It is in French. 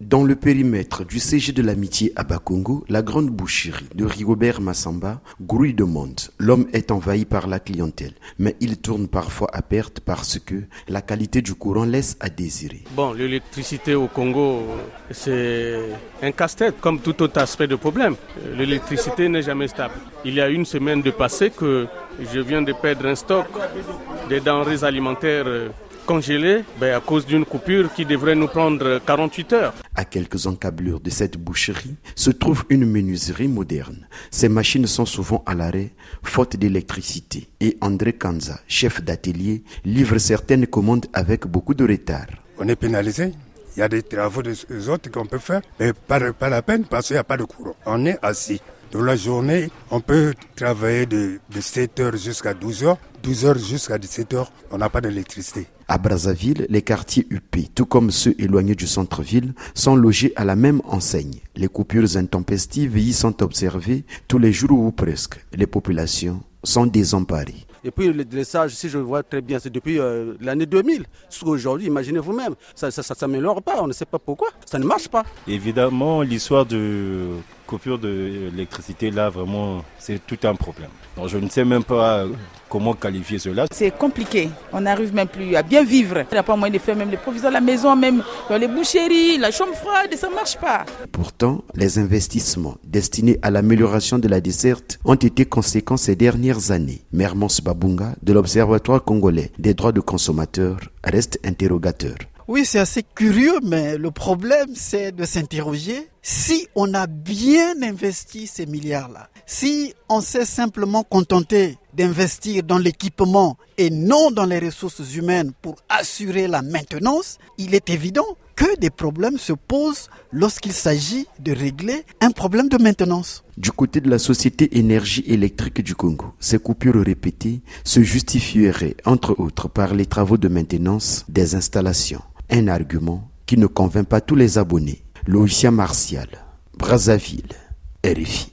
Dans le périmètre du CG de l'amitié à Bakongo, la grande boucherie de Rigobert Massamba grouille de monde. L'homme est envahi par la clientèle, mais il tourne parfois à perte parce que la qualité du courant laisse à désirer. Bon, l'électricité au Congo, c'est un casse-tête comme tout autre aspect de problème. L'électricité n'est jamais stable. Il y a une semaine de passé que je viens de perdre un stock des denrées alimentaires congelé ben, à cause d'une coupure qui devrait nous prendre 48 heures. À quelques encablures de cette boucherie se trouve une menuiserie moderne. Ces machines sont souvent à l'arrêt, faute d'électricité. Et André Kanza, chef d'atelier, livre certaines commandes avec beaucoup de retard. On est pénalisé. Il y a des travaux des autres qu'on peut faire, mais pas, pas la peine parce qu'il n'y a pas de courant. On est assis. Dans la journée, on peut travailler de, de 7 heures jusqu'à 12 heures. 12 heures jusqu'à 17 heures, on n'a pas d'électricité. À Brazzaville, les quartiers UP, tout comme ceux éloignés du centre-ville, sont logés à la même enseigne. Les coupures intempestives y sont observées tous les jours ou presque. Les populations sont désemparées. Et puis le dressage, si je vois très bien, c'est depuis euh, l'année 2000. Aujourd'hui, imaginez vous-même, ça ne s'améliore pas, on ne sait pas pourquoi, ça ne marche pas. Évidemment, l'histoire de coupure d'électricité, là, vraiment, c'est tout un problème. Je ne sais même pas comment qualifier cela. C'est compliqué, on n'arrive même plus à bien vivre. Il n'y a pas moyen de faire même les provisions à la maison, même dans les boucheries, la chambre froide, ça ne marche pas. Pourtant, les investissements destinés à l'amélioration de la desserte ont été conséquents ces dernières années. Mermons Babunga, de l'Observatoire congolais des droits de consommateurs, reste interrogateur. Oui, c'est assez curieux, mais le problème, c'est de s'interroger si on a bien investi ces milliards-là, si on s'est simplement contenté d'investir dans l'équipement et non dans les ressources humaines pour assurer la maintenance, il est évident que des problèmes se posent lorsqu'il s'agit de régler un problème de maintenance. Du côté de la Société Énergie électrique du Congo, ces coupures répétées se justifieraient entre autres par les travaux de maintenance des installations un argument qui ne convainc pas tous les abonnés. Loïcia Martial, Brazzaville, RFI.